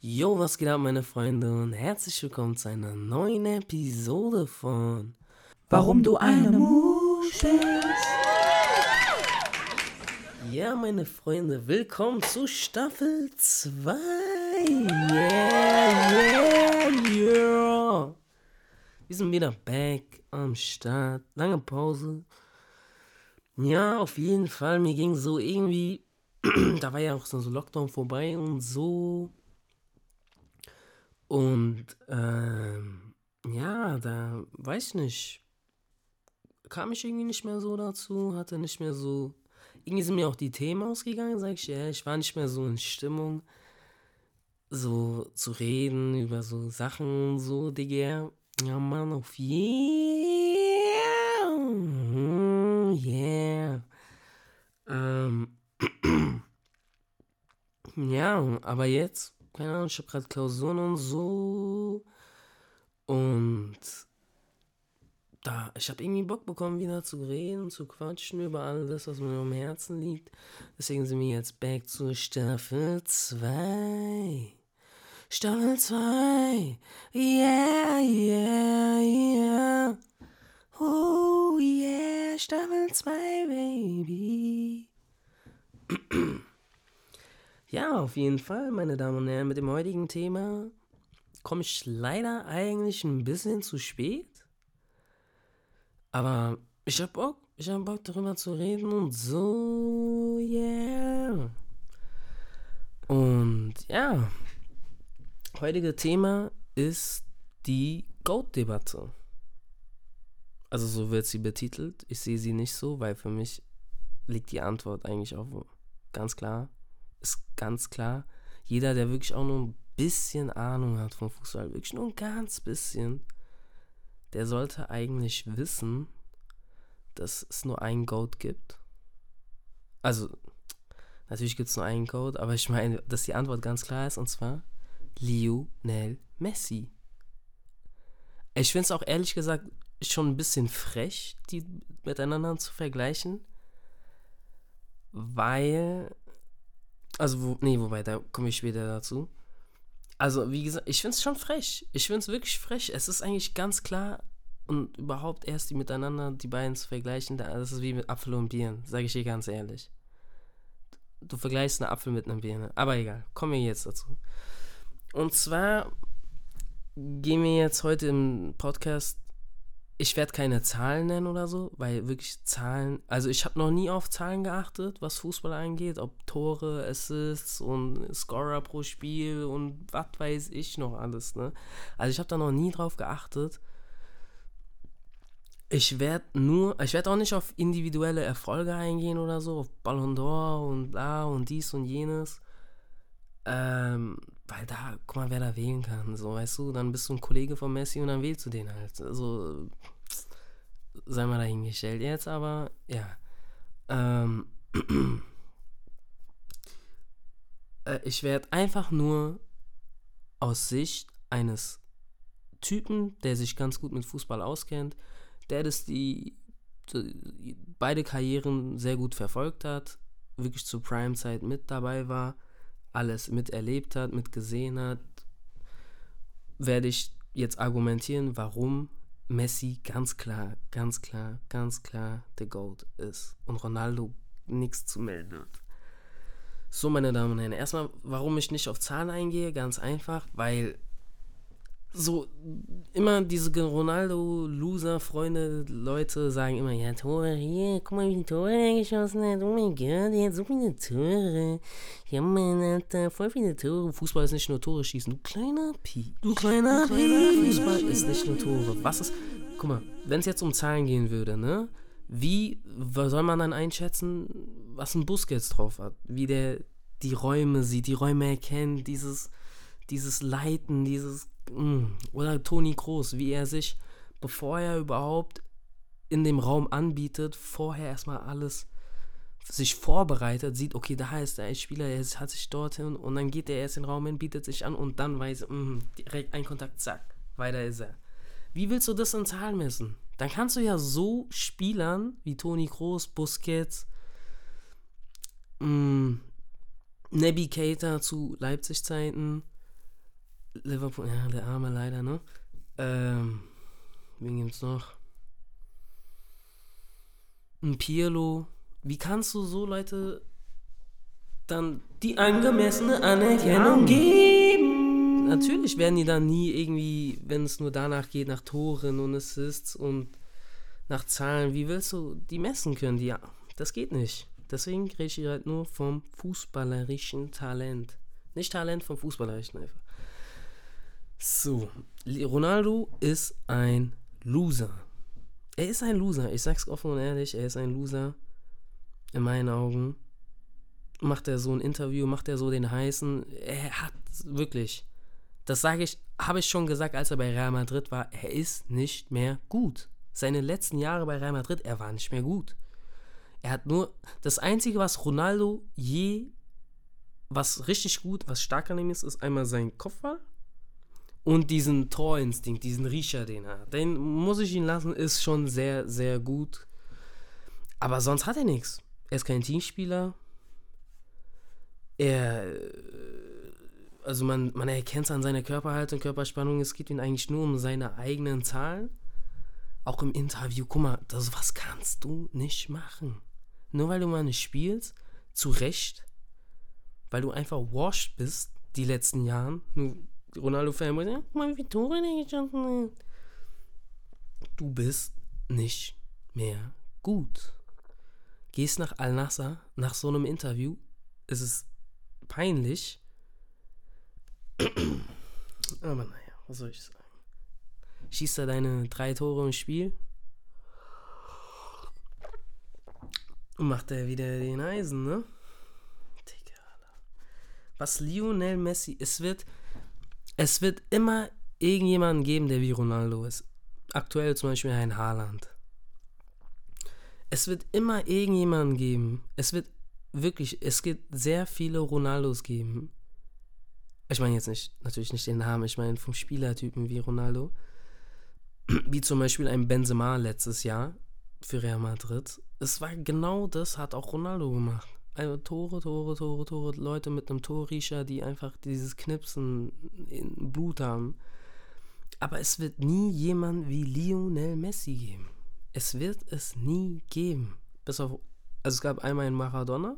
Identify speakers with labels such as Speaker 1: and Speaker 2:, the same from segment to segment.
Speaker 1: Yo, was geht ab, meine Freunde, und herzlich willkommen zu einer neuen Episode von
Speaker 2: Warum du eine Musch bist.
Speaker 1: Ja, meine Freunde, willkommen zu Staffel 2. Yeah, yeah, yeah. Wir sind wieder back am Start. Lange Pause. Ja, auf jeden Fall. Mir ging so irgendwie. da war ja auch so Lockdown vorbei und so. Und ähm, ja, da weiß ich nicht. Kam ich irgendwie nicht mehr so dazu, hatte nicht mehr so. Irgendwie sind mir auch die Themen ausgegangen, sag ich ja. Ich war nicht mehr so in Stimmung, so zu reden über so Sachen und so, Digga. Ja, Mann, auf yeah. Yeah. Ähm. Ja, aber jetzt, keine Ahnung, ich habe gerade Klausuren und so. Und da, ich habe irgendwie Bock bekommen, wieder zu reden, zu quatschen über all das, was mir am Herzen liegt. Deswegen sind wir jetzt back zu Staffel 2. Staffel 2. Yeah, yeah, yeah. Oh yeah, Staffel 2, Baby. Ja, auf jeden Fall, meine Damen und Herren, mit dem heutigen Thema komme ich leider eigentlich ein bisschen zu spät. Aber ich hab Bock, ich hab Bock darüber zu reden und so, yeah. Und ja, heutige Thema ist die Goat-Debatte. Also so wird sie betitelt. Ich sehe sie nicht so, weil für mich liegt die Antwort eigentlich auch ganz klar. Ist ganz klar. Jeder, der wirklich auch nur ein bisschen Ahnung hat vom Fußball, wirklich nur ein ganz bisschen, der sollte eigentlich wissen, dass es nur einen Goat gibt. Also, natürlich gibt es nur einen Goat, aber ich meine, dass die Antwort ganz klar ist, und zwar Lionel Messi. Ich finde es auch ehrlich gesagt schon ein bisschen frech, die miteinander zu vergleichen, weil, also, wo, nee, wobei, da komme ich später dazu. Also, wie gesagt, ich finde es schon frech. Ich finde es wirklich frech. Es ist eigentlich ganz klar und überhaupt erst die miteinander, die beiden zu vergleichen, das ist wie mit Apfel und Birnen, sage ich dir ganz ehrlich. Du vergleichst einen Apfel mit einer Birne. Aber egal, kommen wir jetzt dazu. Und zwar gehen wir jetzt heute im Podcast ich werde keine Zahlen nennen oder so, weil wirklich Zahlen, also ich habe noch nie auf Zahlen geachtet, was Fußball angeht, ob Tore, Assists und Scorer pro Spiel und was weiß ich noch alles, ne? Also ich habe da noch nie drauf geachtet. Ich werde nur, ich werde auch nicht auf individuelle Erfolge eingehen oder so, auf Ballon d'Or und bla und dies und jenes. Ähm, weil da, guck mal, wer da wählen kann, so, weißt du, dann bist du ein Kollege von Messi und dann wählst du den halt. Also, sei mal dahingestellt jetzt, aber ja. Ähm, äh, ich werde einfach nur aus Sicht eines Typen, der sich ganz gut mit Fußball auskennt, der das die, die beide Karrieren sehr gut verfolgt hat, wirklich zur Prime-Zeit mit dabei war, alles miterlebt hat, mitgesehen hat, werde ich jetzt argumentieren, warum Messi ganz klar, ganz klar, ganz klar der Goat ist und Ronaldo nichts zu melden hat. So, meine Damen und Herren, erstmal, warum ich nicht auf Zahlen eingehe, ganz einfach, weil so immer diese Ronaldo-Loser-Freunde, Leute sagen immer, ja, Tore hier, guck mal, wie viele Tore er geschossen hat. Oh mein Gott, er hat so viele Tore. Ja, man hat da voll viele Tore. Fußball ist nicht nur Tore schießen. Du kleiner Pi. Du kleiner Pi. Fußball ist nicht nur Tore. Was ist, guck mal, wenn es jetzt um Zahlen gehen würde, ne? Wie soll man dann einschätzen, was ein Busquets drauf hat? Wie der die Räume sieht, die Räume erkennt, dieses, dieses Leiten, dieses oder Toni Kroos, wie er sich, bevor er überhaupt in dem Raum anbietet, vorher erstmal alles sich vorbereitet, sieht, okay, da ist der Spieler, er hat sich dorthin und dann geht er erst in den Raum hin, bietet sich an und dann weiß er, mm, direkt ein Kontakt, zack, weiter ist er. Wie willst du das in Zahlen messen? Dann kannst du ja so Spielern wie Toni Kroos, Busquets, mh, mm, Naby Keita zu Leipzig-Zeiten. Liverpool, ja, der Arme leider, ne? Ähm, wen gibt's noch? Ein Pirlo. Wie kannst du so Leute dann die angemessene Anerkennung geben? Natürlich werden die dann nie irgendwie, wenn es nur danach geht, nach Toren und Assists und nach Zahlen. Wie willst du die messen können? Die, ja, das geht nicht. Deswegen rede ich halt nur vom fußballerischen Talent. Nicht Talent vom fußballerischen einfach. So, Ronaldo ist ein Loser. Er ist ein Loser. Ich sag's offen und ehrlich, er ist ein Loser. In meinen Augen. Macht er so ein Interview, macht er so den heißen. Er hat wirklich. Das sage ich, habe ich schon gesagt, als er bei Real Madrid war. Er ist nicht mehr gut. Seine letzten Jahre bei Real Madrid, er war nicht mehr gut. Er hat nur das Einzige, was Ronaldo je, was richtig gut, was stark an ihm ist, ist einmal sein Kopfball und diesen Torinstinkt, diesen Riecher, den er hat. Den muss ich ihn lassen, ist schon sehr, sehr gut. Aber sonst hat er nichts. Er ist kein Teamspieler. Er, also man, man erkennt es an seiner Körperhaltung, Körperspannung, es geht ihm eigentlich nur um seine eigenen Zahlen. Auch im Interview, guck mal, das, was kannst du nicht machen? nur weil du mal nicht spielst, zu Recht, weil du einfach washed bist die letzten Jahren. Ronaldo-Fan, ja, guck mal, wie viele Tore der geschossen hat. Du bist nicht mehr gut. Gehst nach Al-Nasser, nach so einem Interview, ist es peinlich. Aber naja, was soll ich sagen? Schießt er deine drei Tore im Spiel, Und macht er wieder den Eisen, ne? Was Lionel Messi, es wird, es wird immer irgendjemanden geben, der wie Ronaldo ist. Aktuell zum Beispiel ein Haaland. Es wird immer irgendjemanden geben. Es wird wirklich, es gibt sehr viele Ronaldos geben. Ich meine jetzt nicht, natürlich nicht den Namen, ich meine vom Spielertypen wie Ronaldo. Wie zum Beispiel ein Benzema letztes Jahr für Real Madrid es war genau das, hat auch Ronaldo gemacht. Also Tore, Tore, Tore, Tore, Leute mit einem Torriecher, die einfach dieses Knipsen in Blut haben. Aber es wird nie jemand wie Lionel Messi geben. Es wird es nie geben. Bis auf, also es gab einmal einen Maradona.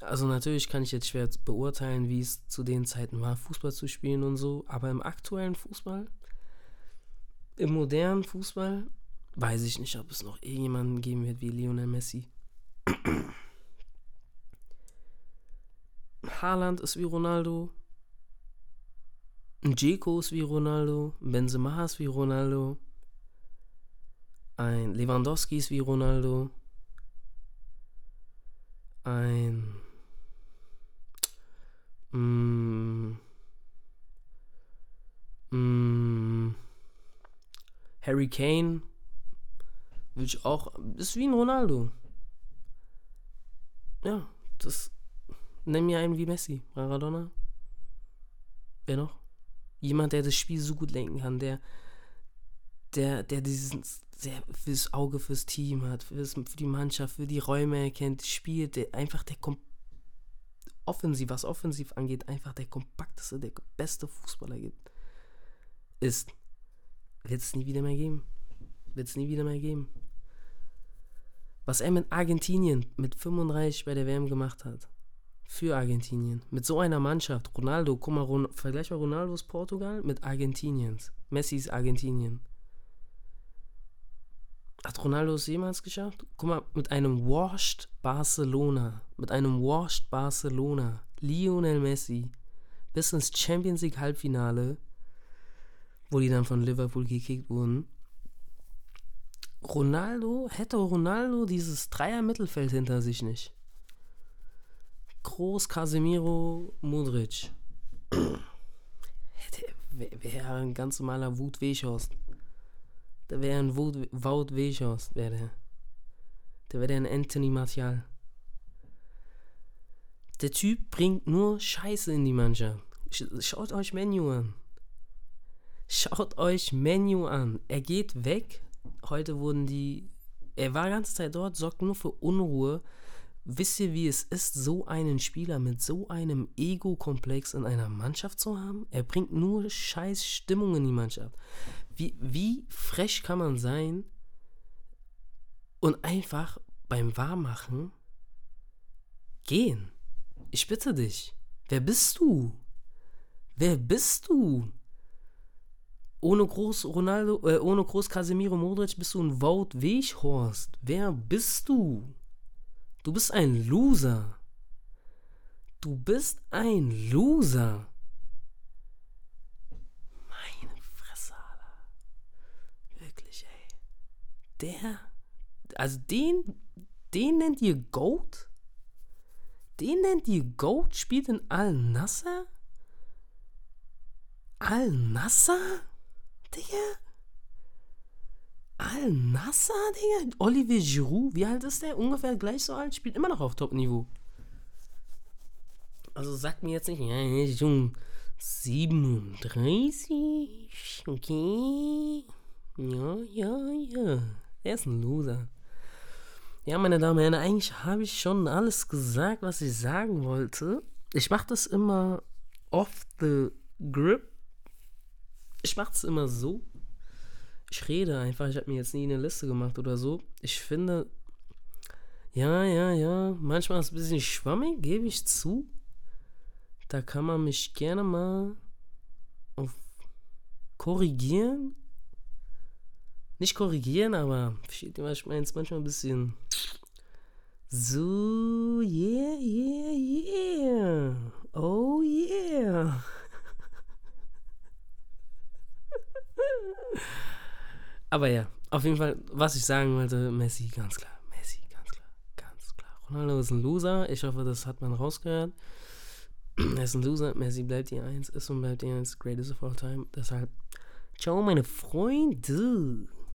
Speaker 1: Also natürlich kann ich jetzt schwer beurteilen, wie es zu den Zeiten war, Fußball zu spielen und so. Aber im aktuellen Fußball, im modernen Fußball, weiß ich nicht, ob es noch irgendjemanden geben wird wie Lionel Messi. Haaland ist wie Ronaldo. Ein Jeko ist wie Ronaldo. Benzema ist wie Ronaldo. Ein Lewandowski ist wie Ronaldo. Ein. Mm, mm, Harry Kane Will ich auch. Ist wie ein Ronaldo. Ja, das. Nenn mir einen wie Messi, Maradona. Wer noch? Jemand, der das Spiel so gut lenken kann, der. Der, der dieses sehr fürs Auge fürs Team hat, fürs, für die Mannschaft, für die Räume erkennt, spielt, der einfach der kom offensiv, was offensiv angeht, einfach der kompakteste, der beste Fußballer gibt, ist, wird es nie wieder mehr geben. Wird es nie wieder mehr geben. Was er mit Argentinien mit 35 bei der WM gemacht hat. Für Argentinien. Mit so einer Mannschaft. Ronaldo, guck mal, Ron, vergleich mal Ronaldos Portugal mit Argentiniens. Messis Argentinien. Hat Ronaldo es jemals geschafft? Guck mal, mit einem washed Barcelona. Mit einem washed Barcelona. Lionel Messi. Bis ins Champions League Halbfinale. Wo die dann von Liverpool gekickt wurden. Ronaldo, hätte Ronaldo dieses Dreier-Mittelfeld hinter sich nicht. Groß, Casemiro, Modric. wäre ein ganz normaler Wut Weghorst. Der wäre ein Wout, Wout Weghorst, wäre der. Der wäre ein Anthony Martial. Der Typ bringt nur Scheiße in die Mannschaft. Schaut euch Menu an. Schaut euch Menu an. Er geht weg Heute wurden die. Er war die ganze Zeit dort, sorgt nur für Unruhe. wisst ihr, wie es ist, so einen Spieler mit so einem Ego-Komplex in einer Mannschaft zu haben? Er bringt nur scheiß Stimmung in die Mannschaft. Wie, wie frech kann man sein und einfach beim Warmmachen gehen? Ich bitte dich. Wer bist du? Wer bist du? Ohne groß Ronaldo, äh, ohne groß Casemiro Modric bist du ein Wout Weghorst. Wer bist du? Du bist ein Loser. Du bist ein Loser. Meine Fresse, Alter. Wirklich, ey. Der, also den, den nennt ihr Goat? Den nennt ihr Goat? Spielt in Al-Nasser? Al-Nasser? Digga? Al-Nasser, Digga? Olivier Giroud, wie alt ist der? Ungefähr gleich so alt, spielt immer noch auf Top-Niveau. Also sagt mir jetzt nicht, ja, er ist schon 37, okay. Ja, ja, ja. Er ist ein Loser. Ja, meine Damen und Herren, eigentlich habe ich schon alles gesagt, was ich sagen wollte. Ich mache das immer off the grip. Ich mache es immer so, ich rede einfach. Ich habe mir jetzt nie eine Liste gemacht oder so. Ich finde, ja, ja, ja, manchmal ist es ein bisschen schwammig, gebe ich zu. Da kann man mich gerne mal auf korrigieren. Nicht korrigieren, aber versteht ihr, was ich meine? Manchmal ein bisschen so, yeah, yeah, yeah. Oh, yeah. Aber ja, auf jeden Fall, was ich sagen wollte, Messi, ganz klar. Messi, ganz klar, ganz klar. Ronaldo ist ein Loser. Ich hoffe, das hat man rausgehört. er ist ein Loser. Messi bleibt die Eins, ist und bleibt die Eins. Greatest of all time. Deshalb, ciao, meine Freunde.